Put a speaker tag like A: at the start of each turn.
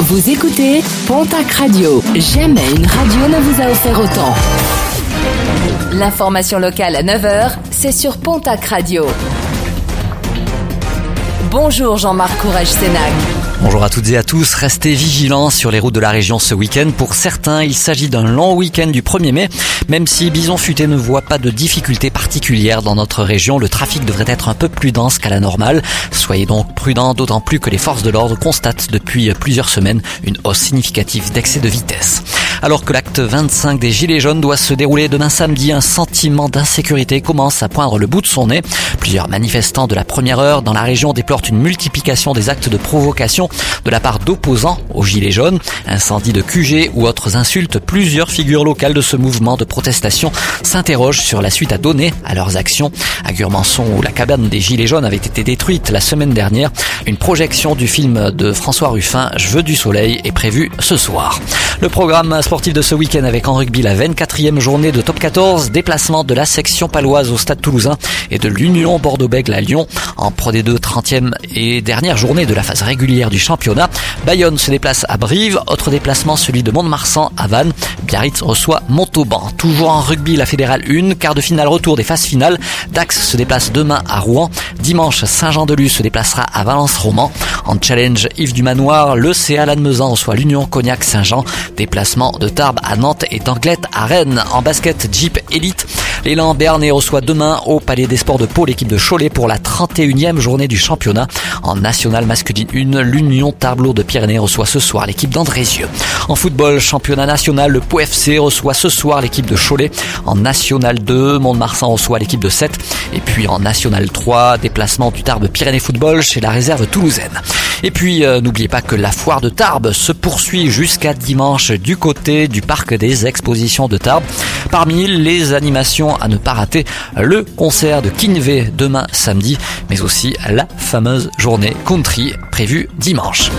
A: Vous écoutez Pontac Radio. Jamais une radio ne vous a offert autant. L'information locale à 9h, c'est sur Pontac Radio. Bonjour Jean-Marc Courage Sénac.
B: Bonjour à toutes et à tous. Restez vigilants sur les routes de la région ce week-end. Pour certains, il s'agit d'un long week-end du 1er mai. Même si Bison Futé ne voit pas de difficultés particulières dans notre région, le trafic devrait être un peu plus dense qu'à la normale. Soyez donc prudents, d'autant plus que les forces de l'ordre constatent depuis plusieurs semaines une hausse significative d'excès de vitesse. Alors que l'acte 25 des Gilets jaunes doit se dérouler demain samedi, un sentiment d'insécurité commence à poindre le bout de son nez. Plusieurs manifestants de la première heure dans la région déplorent une multiplication des actes de provocation de la part d'opposants aux Gilets jaunes. Incendie de QG ou autres insultes, plusieurs figures locales de ce mouvement de protestation s'interrogent sur la suite à donner à leurs actions. À Gurmançon, où la cabane des Gilets jaunes avait été détruite la semaine dernière, une projection du film de François Ruffin, Je veux du soleil, est prévue ce soir. Le programme sportif de ce week-end avec en rugby la 24e journée de top 14, déplacement de la section paloise au stade toulousain et de l'Union Bordeaux-Bègles à Lyon. En Pro D2, 30e et dernière journée de la phase régulière du championnat. Bayonne se déplace à Brive, autre déplacement celui de Mont-de-Marsan à Vannes. Biarritz reçoit Montauban. Toujours en rugby, la fédérale 1, quart de finale retour des phases finales. Dax se déplace demain à Rouen. Dimanche, Saint-Jean-de-Luz se déplacera à Valence-Roman. En challenge, Yves du Manoir, le CA Lannemezan reçoit l'Union Cognac-Saint-Jean. Déplacement de Tarbes à Nantes et d'Anglette à Rennes. En basket, Jeep Elite. L'élan Bernet reçoit demain au Palais des Sports de Pau l'équipe de Cholet pour la 31e journée du championnat. En national masculine 1, l'Union Tarbes de Pyrénées reçoit ce soir l'équipe d'Andrézieux. En football, championnat national, le Pau FC reçoit ce soir l'équipe de Cholet. En national 2, Mont-de-Marsan reçoit l'équipe de 7. Et puis en national 3, déplacement du Tarbes Pyrénées Football chez la réserve toulousaine. Et puis euh, n'oubliez pas que la foire de Tarbes se poursuit jusqu'à dimanche du côté du parc des expositions de Tarbes. Parmi les animations à ne pas rater, le concert de Kinvé demain samedi, mais aussi la fameuse journée country prévue dimanche.